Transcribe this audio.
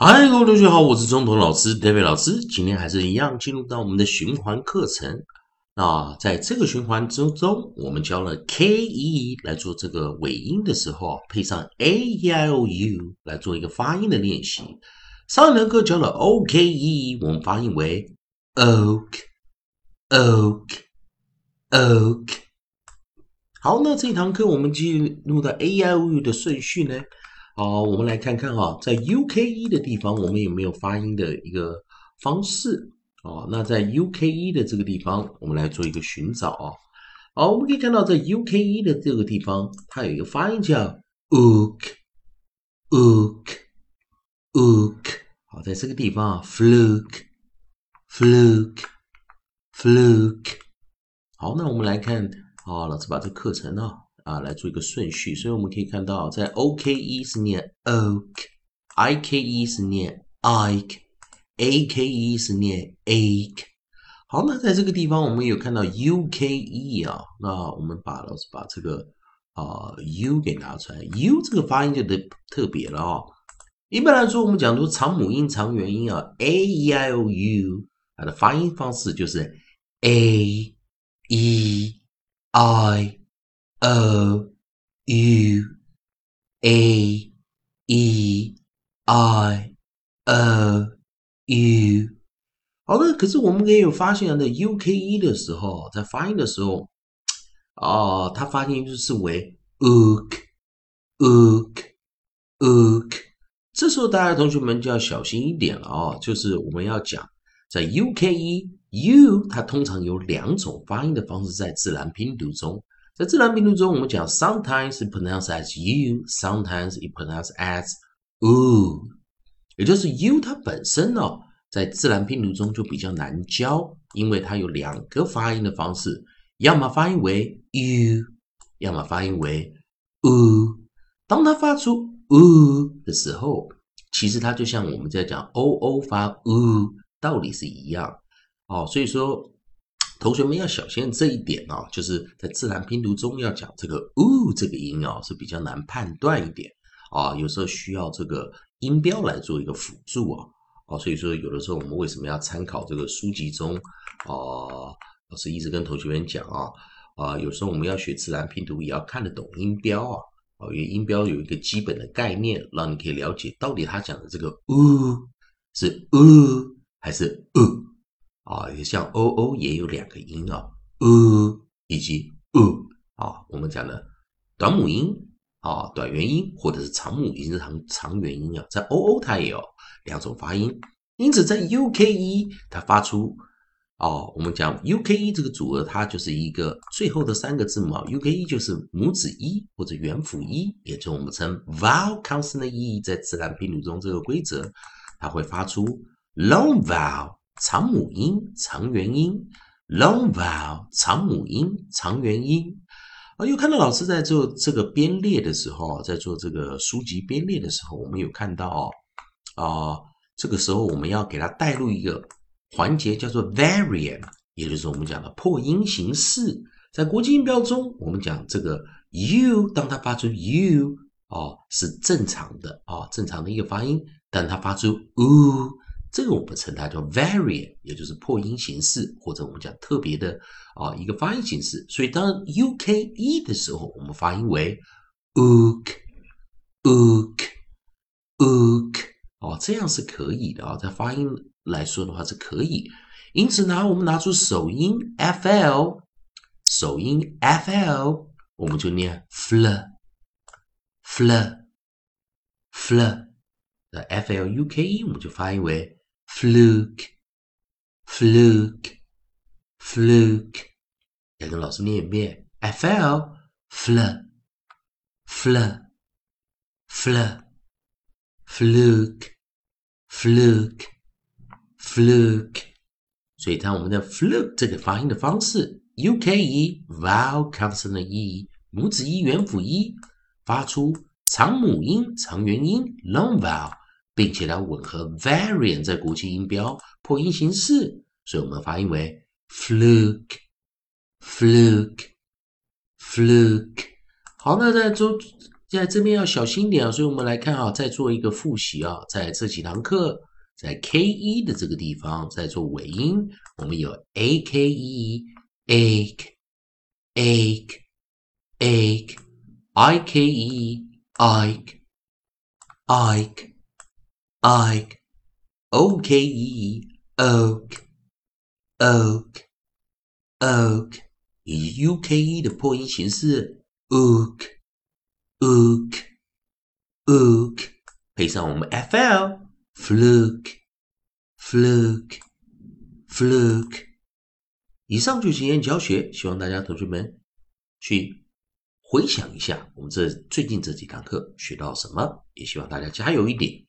嗨，各位同学好，我是中童老师 David 老师。今天还是一样进入到我们的循环课程。那在这个循环之中，我们教了 K E 来做这个尾音的时候，配上 A E I O U 来做一个发音的练习。上一堂课教了 O K E，我们发音为 Oak，Oak，Oak。好，那这堂课我们进入到 A E I O U 的顺序呢？好，我们来看看哈，在 U K E 的地方，我们有没有发音的一个方式哦？那在 U K E 的这个地方，我们来做一个寻找啊。好，我们可以看到，在 U K E 的这个地方，它有一个发音叫 ook，ook，ook。好，在这个地方啊，fluke，fluke，fluke。好，那我们来看，好，老师把这课程啊。啊，来做一个顺序，所以我们可以看到，在 O K E 是念 oak，I K E 是念 ike，A K E 是念 ake。好，那在这个地方我们有看到 U K E 啊，那我们把老师把这个啊 U 给拿出来，U 这个发音就得特别了哦。一般来说，我们讲说长母音、长元音啊，A E I O U，它的发音方式就是 A E I。O u a e i o u，好的，可是我们也有发现，在 u k e 的时候，在发音的时候，啊，它发音就是为 ook ook ook，这时候大家同学们就要小心一点了啊，就是我们要讲，在 u k e u，它通常有两种发音的方式，在自然拼读中。在自然拼读中，我们讲 sometimes it pronounce as you，sometimes it pronounce as oo，也就是 u 它本身呢，在自然拼读中就比较难教，因为它有两个发音的方式，要么发音为 u，要么发音为 oo。当它发出 oo 的时候，其实它就像我们在讲 oo 发 oo 道理是一样哦，所以说。同学们要小心这一点哦，就是在自然拼读中要讲这个 “u” 这个音哦是比较难判断一点啊，有时候需要这个音标来做一个辅助啊，哦，所以说有的时候我们为什么要参考这个书籍中啊？老师一直跟同学们讲啊，啊，有时候我们要学自然拼读也要看得懂音标啊，哦，因为音标有一个基本的概念，让你可以了解到底他讲的这个 “u” 是 “u” 还是 “u”。啊，也像 o o 也有两个音啊，u 以及 u 啊，我们讲的短母音啊，短元音或者是长母音、长长元音啊，在 o o 它也有两种发音，因此在 u k e 它发出哦，我们讲 u k e 这个组合，它就是一个最后的三个字母啊，u k e 就是母子一或者元辅一，也就我们称 vowel consonant e，在自然拼读中这个规则，它会发出 long vowel。长母音、长元音，long vowel，长母音、长元音。啊，又看到老师在做这个编列的时候，在做这个书籍编列的时候，我们有看到啊，这个时候我们要给它带入一个环节，叫做 variant，也就是我们讲的破音形式。在国际音标中，我们讲这个 u，当它发出 u，哦，是正常的啊，正常的一个发音，但它发出 u。这个我们称它叫 variant，也就是破音形式，或者我们讲特别的啊一个发音形式。所以当 u k e 的时候，我们发音为 ook，ook，ook，哦，这样是可以的啊，在发音来说的话是可以。因此呢，我们拿出首音 f l，首音 f l，我们就念 fl，fl，fl，的 f l u k e，我们就发音为。Fluke, fluke, fluke。要跟老师念一遍，f l fl, fl, fl, fluke, fluke, fluke。所以当我们的 fluke 这个发音的方式，u k e vowel consonant e 母子一元辅一，发出长母音、长元音 long vowel。并且它吻合 variant 在国际音标破音形式，所以我们发音为 fluke，fluke，fluke。好，那在做在这边要小心点啊，所以我们来看啊，再做一个复习啊，在这几堂课，在 k e 的这个地方，在做尾音，我们有 A K E ache ache ache I K E ike ike ike. O K E oak. O k, o k, 以 U K E 的破音形式 ook o k, ook，配上我们 fl fluke. Fluke. Fluke。以上就是今天教学，希望大家同学们去回想一下我们这最近这几堂课学到什么，也希望大家加油一点。